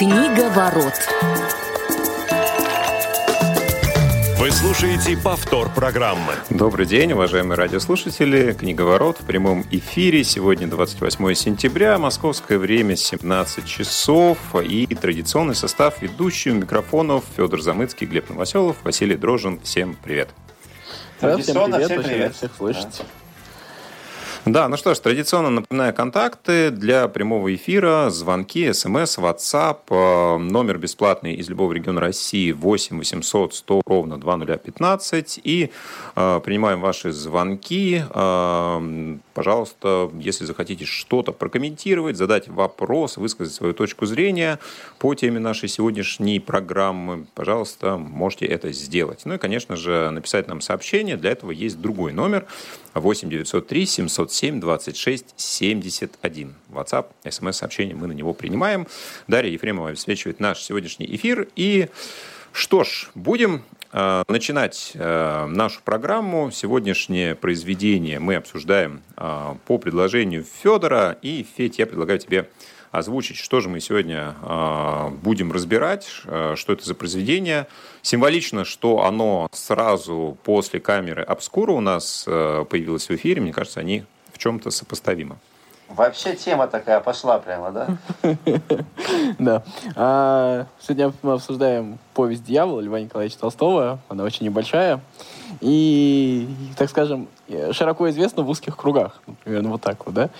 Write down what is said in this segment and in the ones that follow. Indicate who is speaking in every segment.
Speaker 1: Книга ворот.
Speaker 2: Вы слушаете повтор программы.
Speaker 3: Добрый день, уважаемые радиослушатели. Книговорот в прямом эфире. Сегодня 28 сентября, московское время 17 часов. И традиционный состав ведущих микрофонов Федор Замыцкий, Глеб Новоселов, Василий Дрожин. Всем привет.
Speaker 4: Всем привет,
Speaker 5: всем привет.
Speaker 4: всех слышать.
Speaker 5: Да.
Speaker 3: Да, ну что ж, традиционно напоминаю контакты для прямого эфира, звонки, смс, WhatsApp, э, номер бесплатный из любого региона России 8 800 100 ровно 2015 и э, принимаем ваши звонки. Э, пожалуйста, если захотите что-то прокомментировать, задать вопрос, высказать свою точку зрения по теме нашей сегодняшней программы, пожалуйста, можете это сделать. Ну и, конечно же, написать нам сообщение. Для этого есть другой номер 8 903 707 26 71. WhatsApp, смс-сообщение мы на него принимаем. Дарья Ефремова обеспечивает наш сегодняшний эфир. И что ж, будем начинать э, нашу программу. Сегодняшнее произведение мы обсуждаем э, по предложению Федора. И, Федь, я предлагаю тебе озвучить, что же мы сегодня э, будем разбирать, э, что это за произведение. Символично, что оно сразу после камеры обскура у нас э, появилось в эфире. Мне кажется, они в чем-то сопоставимы.
Speaker 5: Вообще тема такая пошла прямо, да?
Speaker 4: Да. А, Сегодня мы обсуждаем повесть «Дьявол» Льва Николаевича Толстого. Она очень небольшая. И, так скажем, широко известна в узких кругах. Примерно вот так вот, да?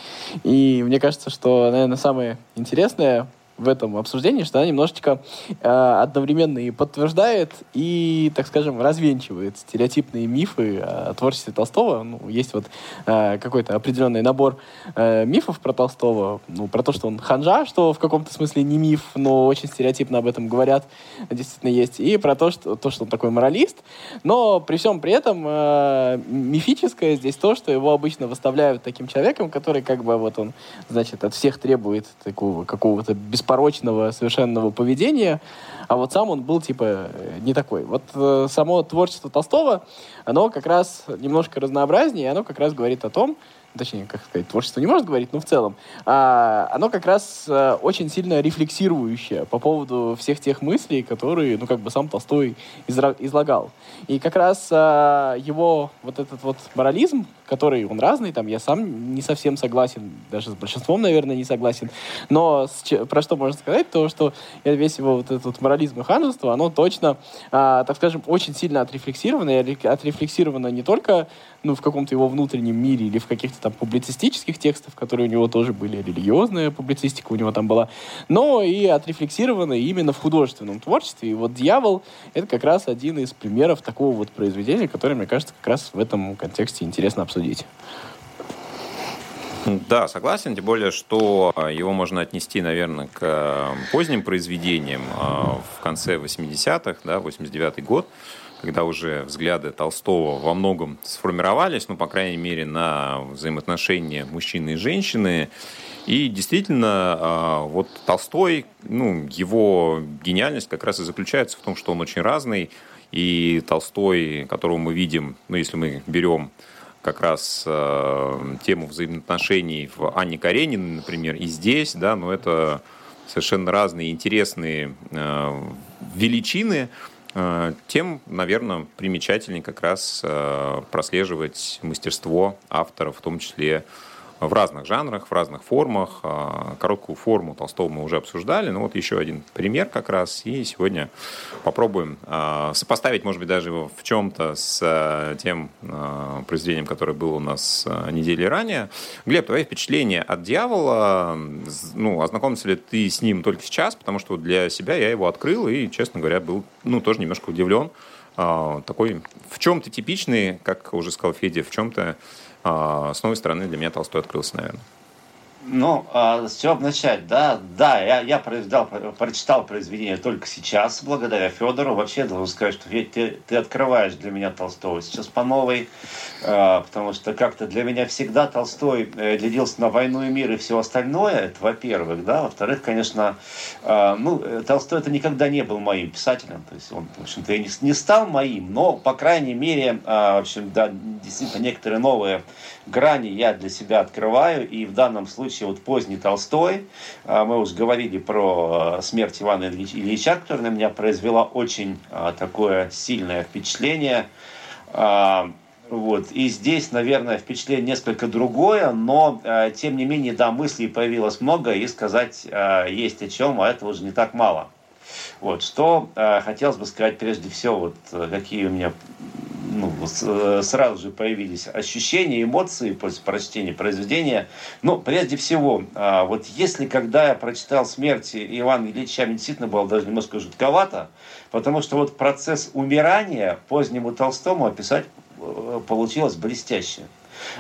Speaker 4: И мне кажется, что, наверное, самое интересное в этом обсуждении, что она немножечко э, одновременно и подтверждает, и, так скажем, развенчивает стереотипные мифы о творчестве Толстого. Ну, есть вот э, какой-то определенный набор э, мифов про Толстого, ну, про то, что он ханжа, что в каком-то смысле не миф, но очень стереотипно об этом говорят, действительно есть, и про то, что, то, что он такой моралист. Но при всем при этом э, мифическое здесь то, что его обычно выставляют таким человеком, который как бы вот он, значит, от всех требует такого какого-то беспорочного совершенного поведения, а вот сам он был типа э, не такой. Вот э, само творчество Толстого, оно как раз немножко разнообразнее, оно как раз говорит о том, точнее, как сказать, творчество не может говорить, но в целом, а, оно как раз а, очень сильно рефлексирующее по поводу всех тех мыслей, которые, ну, как бы сам Толстой излагал. И как раз а, его вот этот вот морализм, который он разный, там, я сам не совсем согласен, даже с большинством, наверное, не согласен, но с про что можно сказать, то, что весь его вот этот вот морализм и ханжество, оно точно, а, так скажем, очень сильно отрефлексировано, и ре- отрефлексировано не только ну, в каком-то его внутреннем мире или в каких-то там публицистических текстах, которые у него тоже были, религиозная публицистика у него там была, но и отрефлексировано именно в художественном творчестве. И вот «Дьявол» — это как раз один из примеров такого вот произведения, которое, мне кажется, как раз в этом контексте интересно обсудить.
Speaker 3: Да, согласен, тем более, что а, его можно отнести, наверное, к э, поздним произведениям а, в конце 80-х, да, 89-й год, когда уже взгляды Толстого во многом сформировались, ну, по крайней мере, на взаимоотношения мужчины и женщины. И действительно, а, вот Толстой, ну, его гениальность как раз и заключается в том, что он очень разный. И Толстой, которого мы видим, ну, если мы берем как раз э, тему взаимоотношений в Анне Карениной, например, и здесь, да, но это совершенно разные интересные э, величины, тем, наверное, примечательнее как раз э, прослеживать мастерство автора, в том числе в разных жанрах, в разных формах. Э, Короткую форму Толстого мы уже обсуждали, но вот еще один пример как раз. И сегодня попробуем э, сопоставить, может быть, даже его в чем-то с э, тем произведением, которое было у нас недели ранее. Глеб, твои впечатления от «Дьявола», ну, ознакомился ли ты с ним только сейчас? Потому что для себя я его открыл и, честно говоря, был, ну, тоже немножко удивлен. Такой в чем-то типичный, как уже сказал Федя, в чем-то а, с новой стороны для меня Толстой открылся, наверное.
Speaker 5: Ну, а, с чего начать, да? Да, я, я прочитал, прочитал произведение только сейчас, благодаря Федору. Вообще, должен сказать, что Федь, ты, ты открываешь для меня Толстого сейчас по новой, а, потому что как-то для меня всегда Толстой э, гляделся на «Войну и мир» и все остальное, это во-первых, да. Во-вторых, конечно, а, ну, э, Толстой это никогда не был моим писателем, то есть он, в общем-то, и не, не стал моим, но, по крайней мере, в общем, да, действительно, некоторые новые грани я для себя открываю, и в данном случае случае вот поздний Толстой. А, мы уже говорили про а, смерть Ивана Ильича, которая на меня произвела очень такое сильное впечатление. Вот. И здесь, наверное, впечатление несколько другое, но, тем не менее, да, мыслей появилось много, и сказать есть о чем, а этого уже не так мало. Вот. Что хотелось бы сказать прежде всего, вот, какие у меня ну, э, сразу же появились ощущения, эмоции после прочтения произведения. Но прежде всего, а, вот если когда я прочитал «Смерть» Ивана Ильича, мне действительно было даже немножко жутковато, потому что вот процесс умирания позднему Толстому описать э, получилось блестяще.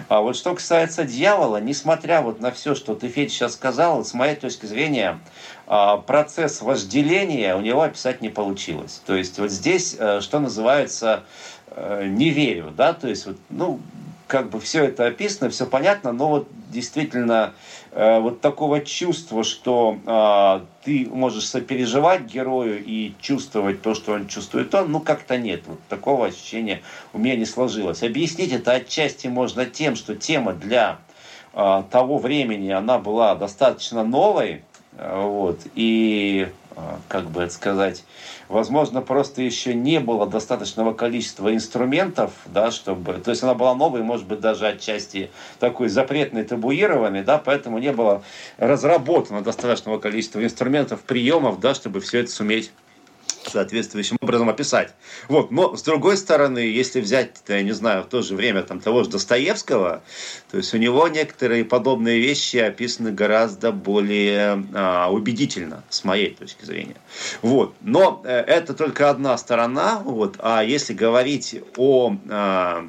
Speaker 5: А вот что касается дьявола, несмотря вот на все, что ты, Федь, сейчас сказал, с моей точки зрения, а, процесс вожделения у него описать не получилось. То есть вот здесь, э, что называется, Э, не верю, да, то есть, вот, ну, как бы все это описано, все понятно, но вот действительно вот такого чувства, что э, ты можешь сопереживать герою и чувствовать то, что он чувствует он, ну как-то нет, вот такого ощущения у меня не сложилось. Объяснить это отчасти можно тем, что тема для э, того времени, она была достаточно новой, э, вот, и, э, как бы это сказать, возможно, просто еще не было достаточного количества инструментов, да, чтобы, то есть она была новой, может быть, даже отчасти такой запретной, табуированной, да, поэтому не было разработано достаточного количества инструментов, приемов, да, чтобы все это суметь соответствующим образом описать. Вот. Но, с другой стороны, если взять, я не знаю, в то же время там, того же Достоевского, то есть у него некоторые подобные вещи описаны гораздо более а, убедительно, с моей точки зрения. Вот. Но э, это только одна сторона. Вот. А если говорить о а,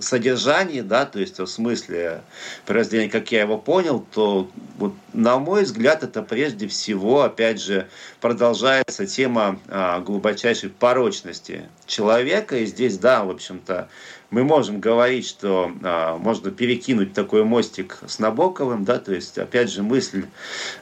Speaker 5: содержании, да, то есть в смысле произведения, как я его понял, то вот, на мой взгляд, это прежде всего, опять же, продолжается тема а, глубочайшей порочности человека. И здесь, да, в общем-то, мы можем говорить, что а, можно перекинуть такой мостик с Набоковым, да, то есть, опять же, мысль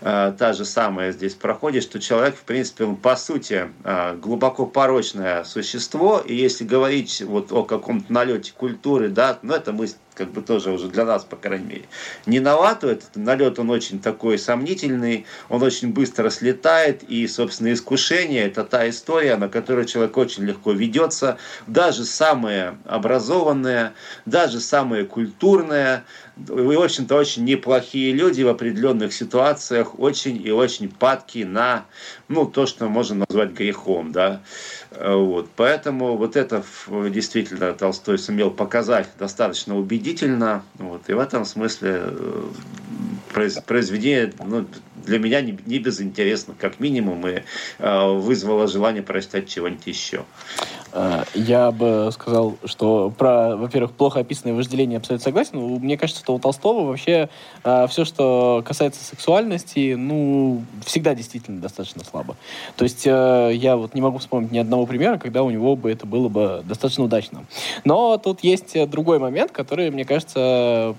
Speaker 5: а, та же самая здесь проходит, что человек, в принципе, он, по сути, а, глубоко порочное существо, и если говорить вот о каком-то налете культуры, да, ну, это мысль как бы тоже уже для нас, по крайней мере, не новато. Этот налет, он очень такой сомнительный, он очень быстро слетает, и, собственно, искушение – это та история, на которую человек очень легко ведется. Даже самые образованные, даже самые культурные, и, в общем-то, очень неплохие люди в определенных ситуациях, очень и очень падки на, ну, то, что можно назвать грехом, да. Вот. Поэтому вот это действительно Толстой сумел показать достаточно убедительно. Вот. И в этом смысле э, произведение ну, для меня не, не безинтересно, как минимум, и э, вызвало желание прочитать чего-нибудь еще.
Speaker 4: Э, я бы сказал, что про, во-первых, плохо описанное вожделение абсолютно согласен. Мне кажется, что у Толстого вообще э, все, что касается сексуальности, ну, всегда действительно достаточно слабо. То есть э, я вот не могу вспомнить ни одного примера, когда у него бы это было бы достаточно удачно. Но тут есть другой момент, который, мне кажется,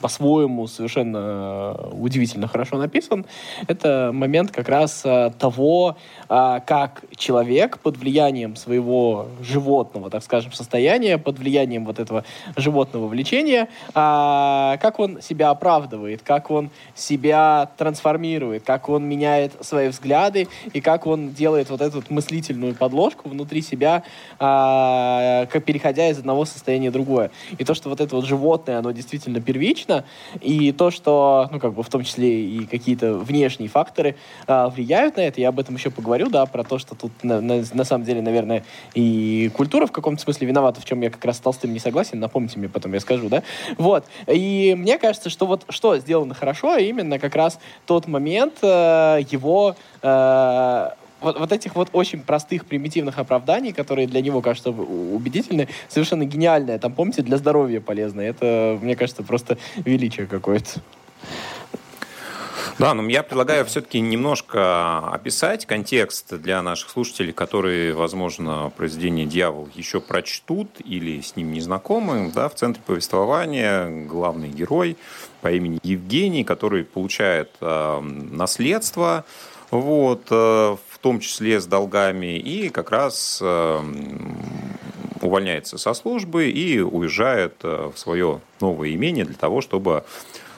Speaker 4: по-своему совершенно удивительно хорошо написан. Это момент как раз того, а, как человек под влиянием своего животного, так скажем, состояния, под влиянием вот этого животного влечения, а, как он себя оправдывает, как он себя трансформирует, как он меняет свои взгляды и как он делает вот эту мыслительную подложку внутри себя, а, как переходя из одного состояния в другое. И то, что вот это вот животное, оно действительно первично, и то, что, ну, как бы в том числе и какие-то внешние факторы влияют на это, я об этом еще поговорю говорю, да, про то, что тут на, на, на самом деле, наверное, и культура в каком-то смысле виновата, в чем я как раз с Толстым не согласен, напомните мне потом, я скажу, да. Вот. И мне кажется, что вот что сделано хорошо, а именно как раз тот момент э, его э, вот, вот этих вот очень простых, примитивных оправданий, которые для него кажутся убедительны, совершенно гениальное. Там, помните, для здоровья полезно. Это, мне кажется, просто величие какое-то.
Speaker 3: Да, но я предлагаю все-таки немножко описать контекст для наших слушателей, которые, возможно, произведение «Дьявол» еще прочтут или с ним не знакомы. Да, в центре повествования главный герой по имени Евгений, который получает э, наследство, вот, э, в том числе с долгами, и как раз э, увольняется со службы и уезжает э, в свое новое имение для того, чтобы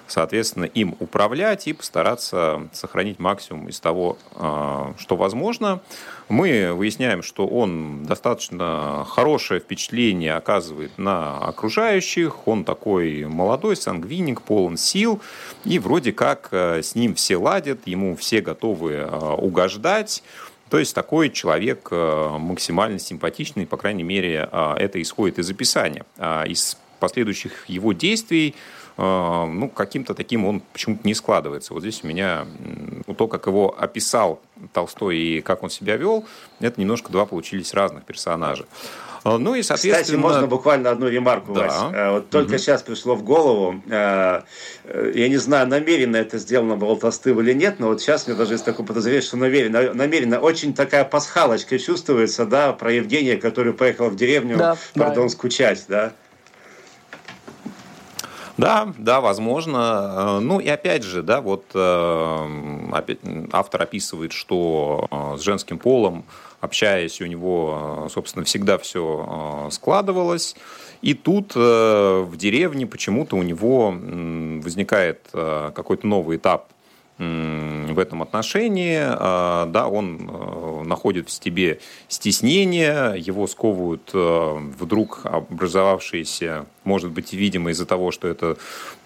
Speaker 3: соответственно, им управлять и постараться сохранить максимум из того, а, что возможно. Мы выясняем, что он достаточно хорошее впечатление оказывает на окружающих. Он такой молодой, сангвиник, полон сил. И вроде как э, с ним все ладят, ему все готовы э, угождать. То есть такой человек максимально симпатичный, по крайней мере, это исходит из описания. А из последующих его действий ну, каким-то таким он почему-то не складывается. Вот здесь у меня то, как его описал Толстой и как он себя вел, это немножко два получились разных персонажа.
Speaker 5: А, ну и, соответственно... Кстати, можно буквально одну ремарку, да. Вась? Э, вот только угу. сейчас пришло в голову, э, я не знаю, намеренно это сделано было Толстым или нет, но вот сейчас мне даже есть такое подозрение, что намеренно, намеренно очень такая пасхалочка чувствуется, да, про Евгения, который поехал в деревню, да, пардон, да. скучать, да.
Speaker 3: Да, да, возможно. Ну и опять же, да, вот опять, автор описывает, что с женским полом общаясь, у него, собственно, всегда все складывалось. И тут в деревне почему-то у него возникает какой-то новый этап в этом отношении. А, да, он э, находит в себе стеснение, его сковывают э, вдруг образовавшиеся, может быть, видимо, из-за того, что это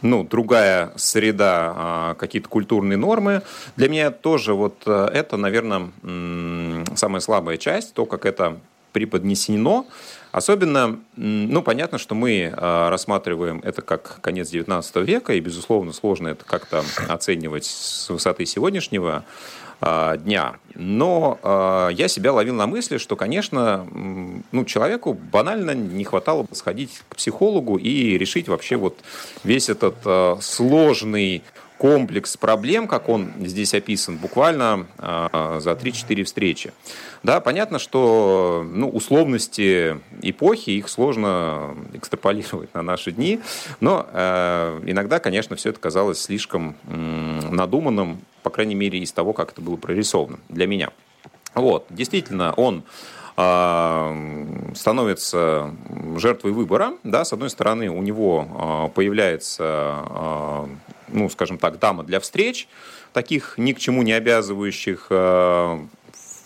Speaker 3: ну, другая среда, а, какие-то культурные нормы. Для меня тоже вот э, это, наверное, самая слабая часть, то, как это преподнесено. Особенно, ну, понятно, что мы а, рассматриваем это как конец XIX века, и, безусловно, сложно это как-то оценивать с высоты сегодняшнего а, дня. Но э, я себя ловил на мысли, что, конечно, ну, человеку банально не хватало сходить к психологу и решить вообще вот весь этот э, сложный комплекс проблем, как он здесь описан, буквально э, за 3-4 встречи. Да, понятно, что ну, условности эпохи, их сложно экстраполировать на наши дни, но э, иногда, конечно, все это казалось слишком надуманным, по крайней мере, из того, как это было прорисовано для меня. Вот, действительно, он становится жертвой выбора. Да, с одной стороны, у него появляется ну, скажем так, дама для встреч, таких ни к чему не обязывающих. Э,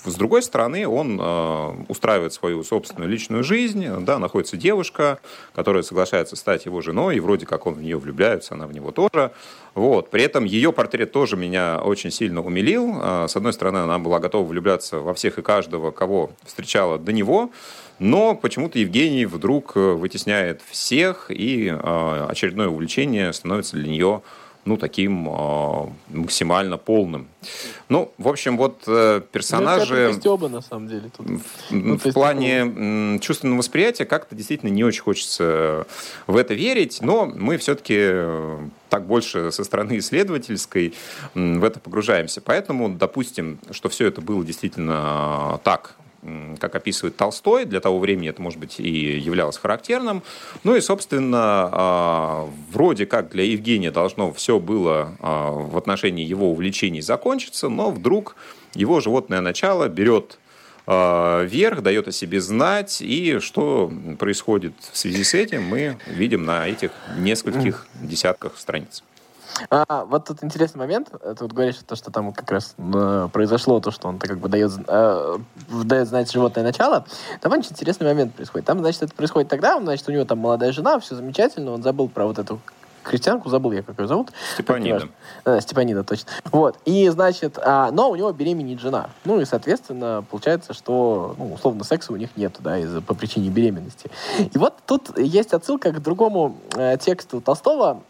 Speaker 3: с другой стороны, он э, устраивает свою собственную личную жизнь, да, находится девушка, которая соглашается стать его женой, и вроде как он в нее влюбляется, она в него тоже. Вот. При этом ее портрет тоже меня очень сильно умилил. Э, с одной стороны, она была готова влюбляться во всех и каждого, кого встречала до него, но почему-то Евгений вдруг вытесняет всех, и очередное увлечение становится для нее ну, таким э, максимально полным. Ну, в общем, вот э, персонажи...
Speaker 4: Ну, оба, на самом деле. Тут.
Speaker 3: В, ну, в плане такого... чувственного восприятия как-то действительно не очень хочется в это верить, но мы все-таки э, так больше со стороны исследовательской в это погружаемся. Поэтому, допустим, что все это было действительно так, как описывает Толстой, для того времени это, может быть, и являлось характерным. Ну и, собственно, а, вроде как для Евгения должно все было а, в отношении его увлечений закончиться, но вдруг его животное начало берет а, верх, дает о себе знать, и что происходит в связи с этим, мы видим на этих нескольких десятках страниц.
Speaker 4: А, вот тут интересный момент. Ты вот говоришь, то, что там как раз э, произошло то, что он как бы дает, э, дает знать животное начало. Там очень интересный момент происходит. Там, значит, это происходит тогда, значит, у него там молодая жена, все замечательно, он забыл про вот эту крестьянку, забыл я, как ее зовут.
Speaker 3: Степанида.
Speaker 4: Да, Степанида, точно. Вот. И, значит, а, но у него беременеет жена. Ну и, соответственно, получается, что, ну, условно, секса у них нет, да, из по причине беременности. И вот тут есть отсылка к другому э, тексту Толстого,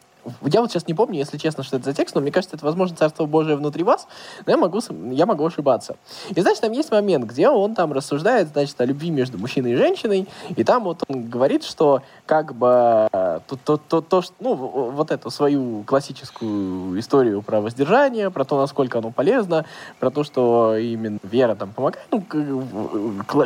Speaker 4: я вот сейчас не помню, если честно, что это за текст, но мне кажется, это, возможно, Царство Божие внутри вас, но я могу, я могу ошибаться. И, значит, там есть момент, где он там рассуждает, значит, о любви между мужчиной и женщиной, и там вот он говорит, что как бы то, то, то, то что, ну, вот эту свою классическую историю про воздержание, про то, насколько оно полезно, про то, что именно вера там помогает, ну,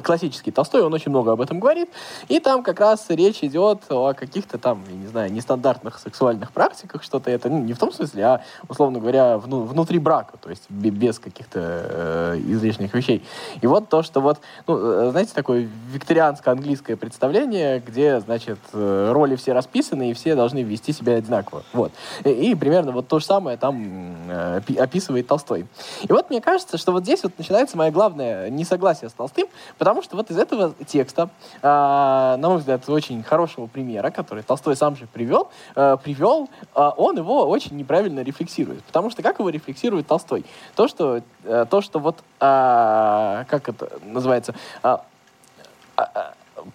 Speaker 4: классический Толстой, он очень много об этом говорит, и там как раз речь идет о каких-то там, я не знаю, нестандартных сексуальных практиках, практиках что-то это, ну, не в том смысле, а, условно говоря, вну, внутри брака, то есть без каких-то э, излишних вещей. И вот то, что вот, ну, э, знаете, такое викторианско-английское представление, где, значит, э, роли все расписаны, и все должны вести себя одинаково. Вот. И, и примерно вот то же самое там э, описывает Толстой. И вот мне кажется, что вот здесь вот начинается мое главное несогласие с Толстым, потому что вот из этого текста, э, на мой взгляд, очень хорошего примера, который Толстой сам же привел, э, привел, он его очень неправильно рефлексирует. Потому что как его рефлексирует Толстой? То, что, э, то, что вот, э, как это называется, э,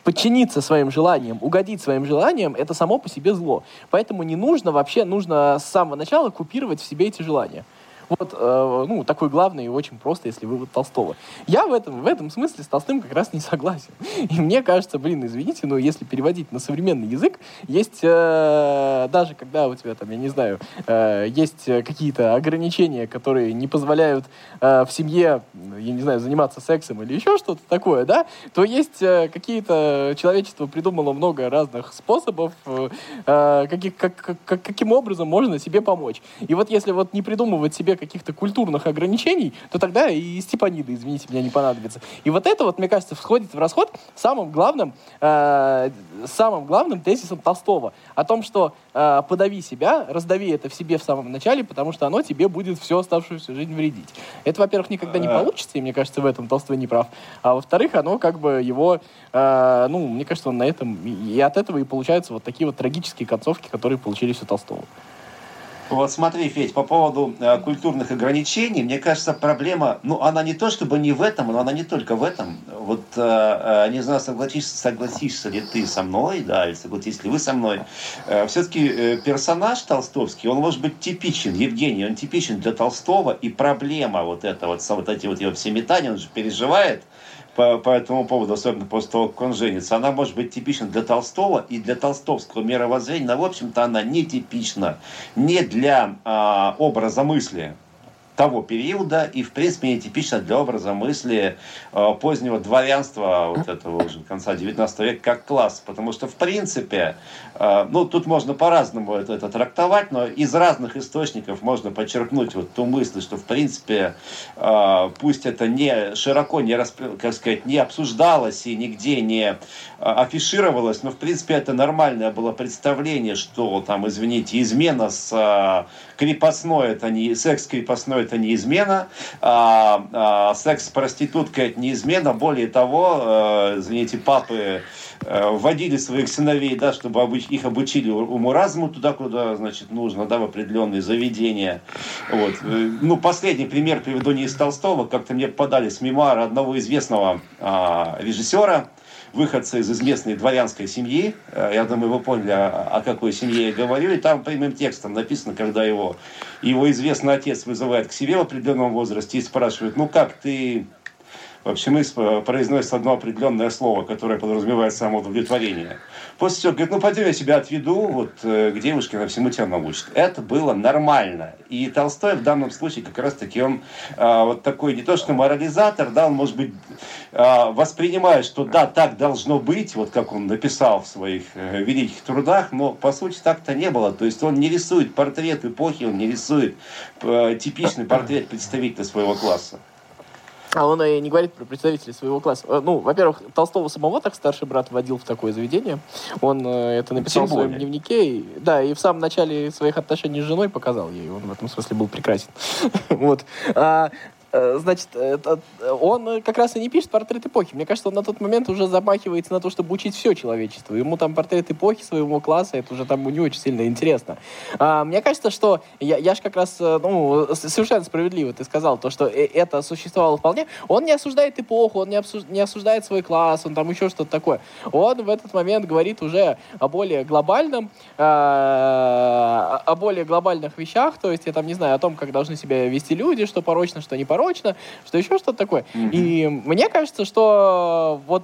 Speaker 4: подчиниться своим желаниям, угодить своим желаниям, это само по себе зло. Поэтому не нужно вообще, нужно с самого начала купировать в себе эти желания. Вот, э, ну, такой главный и очень просто, если вывод Толстого. Я в этом, в этом смысле с Толстым как раз не согласен. И мне кажется, блин, извините, но если переводить на современный язык, есть э, даже когда у тебя там, я не знаю, э, есть какие-то ограничения, которые не позволяют э, в семье, я не знаю, заниматься сексом или еще что-то такое, да, то есть э, какие-то, человечество придумало много разных способов, э, э каких, как, как, каким образом можно себе помочь. И вот если вот не придумывать себе каких-то культурных ограничений, то тогда и Степанида, извините меня, не понадобится. И вот это вот, мне кажется, входит в расход самым главным, э, самым главным тезисом Толстого. О том, что э, подави себя, раздави это в себе в самом начале, потому что оно тебе будет всю оставшуюся жизнь вредить. Это, во-первых, никогда не э. получится, и мне кажется, в этом Толстой не прав. А во-вторых, оно как бы его, э, ну, мне кажется, он на этом, и от этого и получаются вот такие вот трагические концовки, которые получились у Толстого.
Speaker 5: Вот смотри, Федь, по поводу э, культурных ограничений, мне кажется, проблема, ну, она не то чтобы не в этом, но она не только в этом. Вот, э, э не знаю, согласишься, согласишься ли ты со мной, да, или согласитесь ли вы со мной. Э, все-таки э, персонаж толстовский, он может быть типичен, Евгений, он типичен для Толстого, и проблема вот эта вот, вот эти вот его все метания, он же переживает, по, по этому поводу, особенно после того, как он женится, она может быть типична для Толстого и для толстовского мировоззрения, но, в общем-то, она не типична не для а, образа мысли того периода и, в принципе, нетипично для образа мысли э, позднего дворянства вот этого уже конца 19 века как класс. Потому что, в принципе, э, ну, тут можно по-разному это, это трактовать, но из разных источников можно подчеркнуть вот ту мысль, что, в принципе, э, пусть это не широко, не, как сказать, не обсуждалось и нигде не афишировалось, но, в принципе, это нормальное было представление, что там, извините, измена с крепостной, это не секс крепостной, это не измена, а, а секс с проституткой это не измена. Более того, э, извините, папы э, вводили своих сыновей, да, чтобы обуч, их обучили уму-разуму туда, куда, значит, нужно, да, в определенные заведения. Вот. Э, ну, последний пример приведу не из Толстого, как-то мне подали с мемуара одного известного а, режиссера, выходца из известной дворянской семьи. Э, я думаю, вы поняли, о какой семье я говорю. И там прямым текстом написано, когда его, его известный отец вызывает к себе в определенном возрасте и спрашивает, ну как ты в общем, э, произносит одно определенное слово, которое подразумевает самоудовлетворение. После чего говорит, ну пойдем я тебя отведу вот, э, к девушке, она всему тебя научит. Это было нормально. И Толстой в данном случае как раз таки он а, вот такой не то что морализатор, да, он может быть а, воспринимает, что да, так должно быть, вот как он написал в своих э, великих трудах, но по сути так-то не было. То есть он не рисует портрет эпохи, он не рисует э, типичный портрет представителя своего класса.
Speaker 4: А он и не говорит про представителей своего класса. Э, ну, во-первых, Толстого самого так старший брат водил в такое заведение. Он э, это написал в своем дневнике. И, да, и в самом начале своих отношений с женой показал ей. Он в этом смысле был прекрасен. вот. А, значит, он как раз и не пишет портрет эпохи. Мне кажется, он на тот момент уже замахивается на то, чтобы учить все человечество. Ему там портрет эпохи своего класса, это уже там не очень сильно интересно. А, мне кажется, что я, я же как раз, э, ну, совершенно справедливо ты сказал, то, что э, это существовало вполне. Он не осуждает эпоху, он не, обсуж... не осуждает свой класс, он там еще что-то такое. Он в этот момент говорит уже о более глобальном, о более глобальных вещах, то есть я там не знаю, о том, как должны себя вести люди, что порочно, что не порочно, порочно, что еще что-то такое. Mm-hmm. И мне кажется, что вот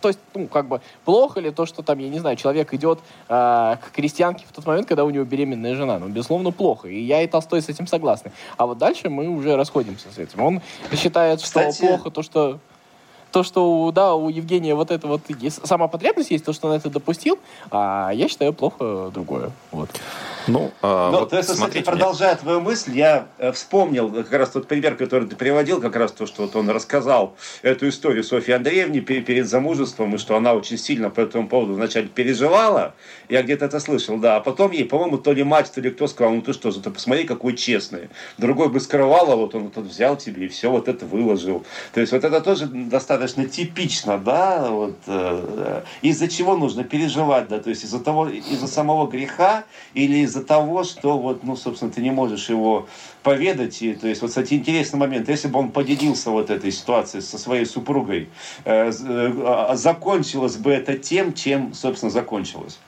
Speaker 4: то есть, ну, как бы, плохо ли то, что там, я не знаю, человек идет э, к крестьянке в тот момент, когда у него беременная жена? Ну, безусловно, плохо. И я и Толстой с этим согласны. А вот дальше мы уже расходимся с этим. Он считает, Кстати... что плохо то, что то, что, да, у Евгения вот это вот сама потребность есть, то, что он это допустил, а я считаю плохо другое. Вот.
Speaker 5: Ну, а, ну вот, то есть, смотрите, кстати, продолжая твою мысль, я э, вспомнил как раз тот пример, который ты приводил, как раз то, что вот он рассказал эту историю Софьи Андреевне перед замужеством, и что она очень сильно по этому поводу вначале переживала. Я где-то это слышал, да. А потом ей, по-моему, то ли мать, то ли кто сказал, ну ты что, ты посмотри, какой честный. Другой бы скрывал, а вот он вот взял тебе и все вот это выложил. То есть вот это тоже достаточно типично, да, вот э, из-за чего нужно переживать, да, то есть из-за того, из-за самого греха или из-за того, что вот, ну, собственно, ты не можешь его поведать. И, то есть, вот, кстати, интересный момент. Если бы он поделился вот этой ситуацией со своей супругой, э, э, закончилось бы это тем, чем, собственно, закончилось.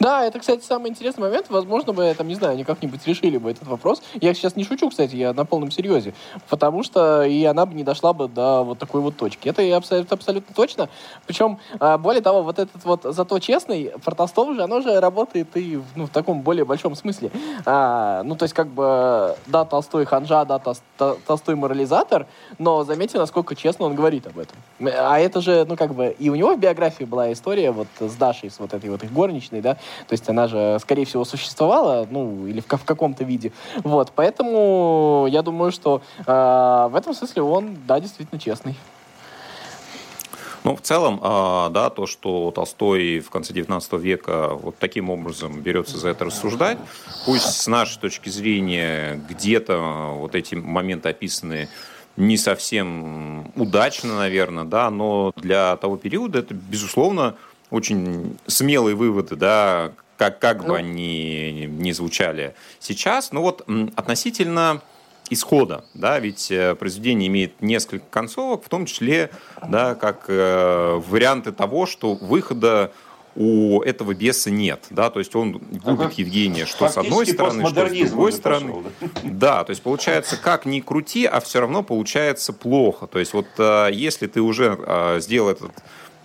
Speaker 4: Да, это, кстати, самый интересный момент. Возможно бы, там, не знаю, они как-нибудь решили бы этот вопрос. Я сейчас не шучу, кстати, я на полном серьезе. Потому что и она бы не дошла бы до вот такой вот точки. Это абсолютно, абсолютно точно. Причем, а, более того, вот этот вот зато честный, про Толстого же, оно же работает и ну, в таком более большом смысле. А, ну, то есть, как бы, да, Толстой ханжа, да, Толстой морализатор, но заметьте, насколько честно он говорит об этом. А это же, ну, как бы, и у него в биографии была история вот с Дашей, с вот этой вот их горничной, да, то есть она же, скорее всего, существовала, ну, или в, в каком-то виде. Вот, поэтому я думаю, что э, в этом смысле он, да, действительно честный.
Speaker 3: Ну, в целом, а, да, то, что Толстой в конце XIX века вот таким образом берется за это рассуждать, пусть с нашей точки зрения где-то вот эти моменты описаны не совсем удачно, наверное, да, но для того периода это, безусловно, очень смелые выводы, да, как, как ну. бы они ни звучали сейчас. Но вот относительно исхода, да, ведь э, произведение имеет несколько концовок, в том числе, да, как э, варианты того, что выхода у этого беса нет, да, то есть он губит ага. Евгения, что с одной стороны, что с другой стороны. Пошел, да? да, то есть получается, как ни крути, а все равно получается плохо. То есть вот э, если ты уже э, сделал этот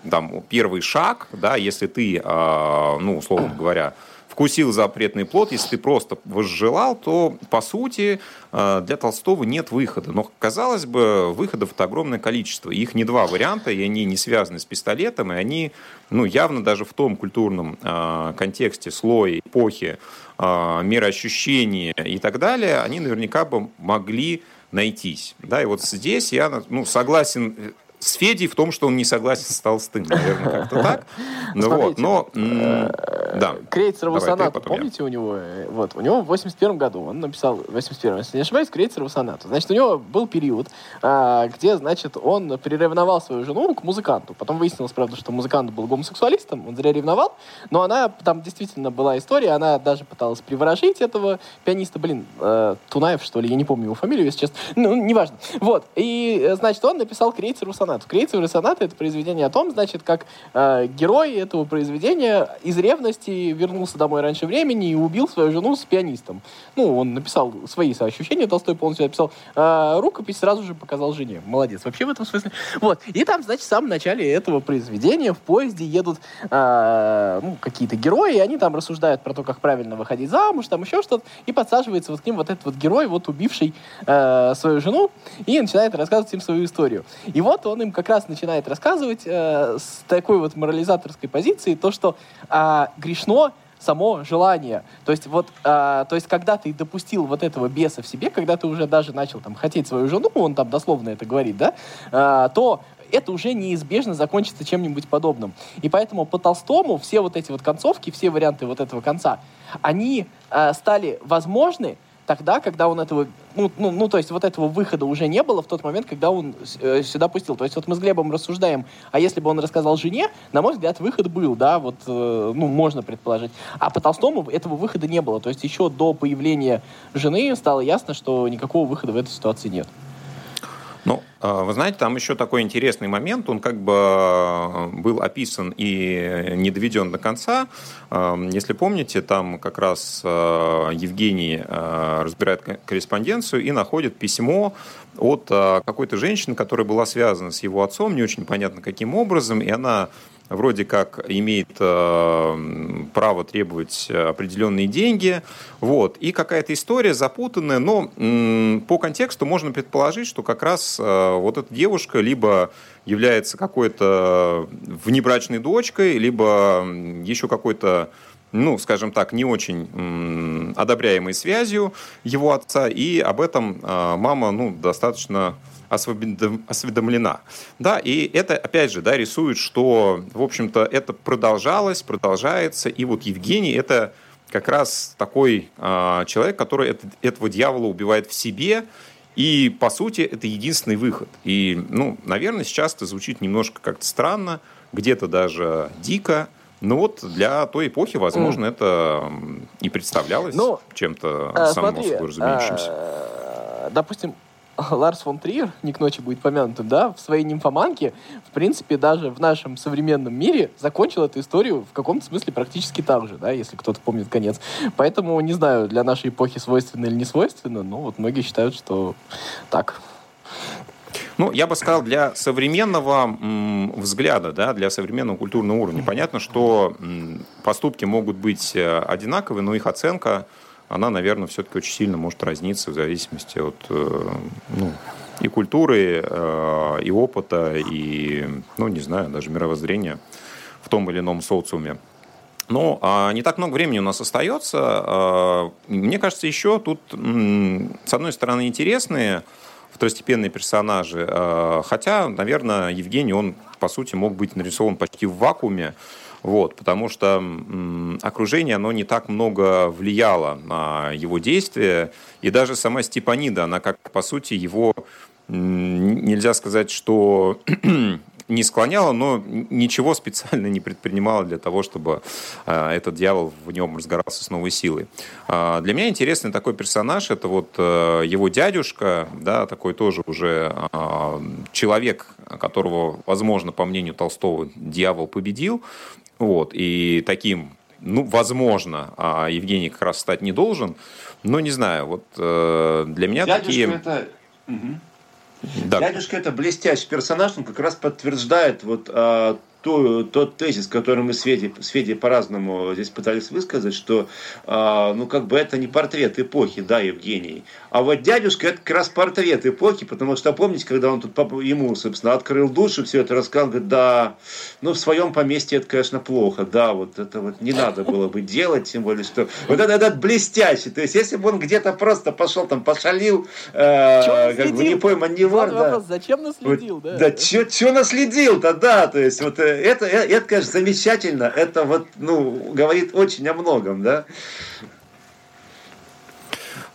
Speaker 3: там, первый шаг, да, если ты, а, ну, условно говоря, вкусил запретный плод, если ты просто возжелал, то, по сути, а, для Толстого нет выхода. Но, казалось бы, выходов-то огромное количество. Их не два варианта, и они не связаны с пистолетом, и они, ну, явно даже в том культурном э, контексте, слое, эпохи, э, мироощущения и так далее, они наверняка бы могли найтись. Да, и вот здесь я ну, согласен с Федей в том, что он не согласен с Толстым, наверное, как-то так. Ну, вот, но,
Speaker 4: э, да. Крейцерову сонату, помните у него? Э, вот, у него в 81 году, он написал, в 81 если не ошибаюсь, Крейцерову сонату. Значит, у него был период, а, где, значит, он переревновал свою жену к музыканту. Потом выяснилось, правда, что музыкант был гомосексуалистом, он зря ревновал, но она, там действительно была история, она даже пыталась приворожить этого пианиста, блин, э, Тунаев, что ли, я не помню его фамилию, если честно, ну, неважно. Вот, и, значит, он написал Крейцерову сонату сонату. Крейцева соната — это произведение о том, значит, как э, герой этого произведения из ревности вернулся домой раньше времени и убил свою жену с пианистом. Ну, он написал свои ощущения, Толстой полностью написал. Э, рукопись сразу же показал жене. Молодец. Вообще в этом смысле. Вот. И там, значит, в самом начале этого произведения в поезде едут э, ну, какие-то герои, и они там рассуждают про то, как правильно выходить замуж, там еще что-то, и подсаживается вот к ним вот этот вот герой, вот убивший э, свою жену, и начинает рассказывать им свою историю. И вот он им как раз начинает рассказывать э, с такой вот морализаторской позиции то, что э, грешно само желание. То есть вот, э, то есть когда ты допустил вот этого беса в себе, когда ты уже даже начал там хотеть свою жену, он там дословно это говорит, да, э, то это уже неизбежно закончится чем-нибудь подобным. И поэтому по Толстому все вот эти вот концовки, все варианты вот этого конца, они э, стали возможны тогда, когда он этого, ну, ну, ну, то есть вот этого выхода уже не было в тот момент, когда он э, сюда пустил. То есть вот мы с Глебом рассуждаем, а если бы он рассказал жене, на мой взгляд, выход был, да, вот, э, ну, можно предположить. А по Толстому этого выхода не было. То есть еще до появления жены стало ясно, что никакого выхода в этой ситуации нет.
Speaker 3: Ну, а, вы знаете, там еще такой интересный момент, он как бы а, был описан и не доведен до конца. А, если помните, там как раз Евгений разбирает корреспонденцию и находит письмо от какой-то женщины, которая была связана с его отцом, не очень понятно каким образом, и она вроде как имеет э, право требовать определенные деньги. Вот. И какая-то история запутанная, но э, по контексту можно предположить, что как раз э, вот эта девушка либо является какой-то внебрачной дочкой, либо еще какой-то ну, скажем так, не очень м, одобряемой связью его отца, и об этом э, мама, ну, достаточно осведомлена. Да, и это, опять же, да, рисует, что, в общем-то, это продолжалось, продолжается, и вот Евгений это как раз такой э, человек, который это, этого дьявола убивает в себе, и, по сути, это единственный выход. И, ну, наверное, сейчас это звучит немножко как-то странно, где-то даже дико, но вот для той эпохи, возможно, mm. это и представлялось ну, чем-то э, само собой разумеющимся.
Speaker 4: Э, допустим, Ларс фон Триер, не к ночи будет помянутым, да, в своей нимфоманке, в принципе, даже в нашем современном мире закончил эту историю в каком-то смысле практически так же, да, если кто-то помнит конец. Поэтому, не знаю, для нашей эпохи свойственно или не свойственно, но вот многие считают, что так.
Speaker 3: Ну, я бы сказал, для современного взгляда, да, для современного культурного уровня, понятно, что поступки могут быть э, одинаковые, но их оценка она, наверное, все-таки очень сильно может разниться в зависимости от э, ну, и культуры, э, и опыта, и, ну, не знаю, даже мировоззрения в том или ином социуме. Но а, не так много времени у нас остается. А, мне кажется, еще тут, с одной стороны, интересные второстепенные персонажи. Хотя, наверное, Евгений, он, по сути, мог быть нарисован почти в вакууме. Вот, потому что окружение, оно не так много влияло на его действия. И даже сама Степанида, она как, по сути, его нельзя сказать, что не склоняла, но ничего специально не предпринимала для того, чтобы э, этот дьявол в нем разгорался с новой силой. Э, для меня интересный такой персонаж, это вот э, его дядюшка, да, такой тоже уже э, человек, которого, возможно, по мнению Толстого, дьявол победил, вот, и таким, ну, возможно, а Евгений как раз стать не должен, но не знаю, вот э, для меня
Speaker 5: Дядюшка
Speaker 3: такие...
Speaker 5: Это... Угу. Да. Дядюшка это блестящий персонаж, он как раз подтверждает вот а, то, тот тезис, который мы с Федей, с Федей по-разному здесь пытались высказать, что а, ну как бы это не портрет эпохи, да, Евгений. А вот дядюшка это как раз портрет эпохи, потому что помните, когда он тут ему, собственно, открыл душу, все это рассказал, говорит, да, ну в своем поместье это, конечно, плохо, да, вот это вот не надо было бы делать, тем более, что вот это, этот блестящий, то есть если бы он где-то просто пошел там, пошалил, э, как бы не пойман, не вор, да. Вопрос,
Speaker 4: зачем наследил, вот, да?
Speaker 5: Да, что наследил-то, да, то есть вот э, это, это, это, конечно, замечательно. Это вот, ну, говорит очень о многом, да.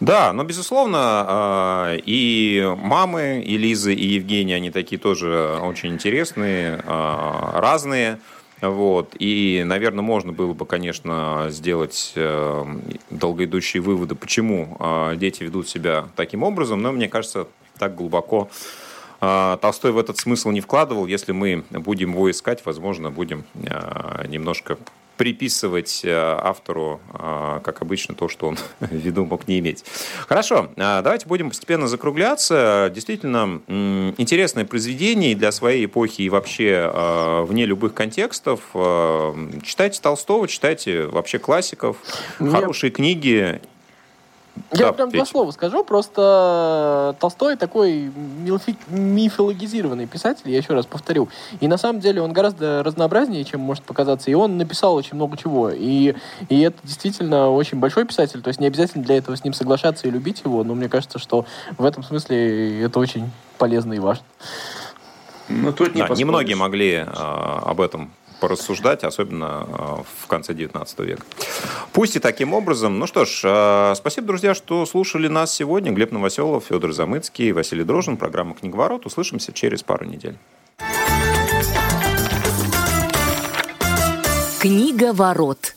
Speaker 3: Да, но, безусловно, а, и мамы, и Лизы, и Евгения, они такие тоже очень интересные, а, разные. Вот. И, наверное, можно было бы, конечно, сделать э, долгоидущие выводы, почему а, дети ведут себя таким образом, но мне кажется, так глубоко Толстой в этот смысл не вкладывал. Если мы будем его искать, возможно, будем а, немножко приписывать а, автору, как обычно, то, что он в виду мог не иметь. Хорошо, давайте будем постепенно закругляться. Действительно, интересное произведение для своей эпохи и вообще вне любых контекстов. Читайте Толстого, читайте вообще классиков, Мне... хорошие книги.
Speaker 4: Я да, прям два слова скажу, просто Толстой такой мифологизированный писатель, я еще раз повторю. И на самом деле он гораздо разнообразнее, чем может показаться. И он написал очень много чего. И, и это действительно очень большой писатель. То есть не обязательно для этого с ним соглашаться и любить его, но мне кажется, что в этом смысле это очень полезно и важно.
Speaker 3: Ну, тут не да, немногие могли э, об этом порассуждать, особенно э, в конце 19 века. Пусть и таким образом. Ну что ж, э, спасибо, друзья, что слушали нас сегодня. Глеб Новоселов, Федор Замыцкий, Василий Дрожин, программа «Книговорот». Услышимся через пару недель.
Speaker 1: Книга ворот.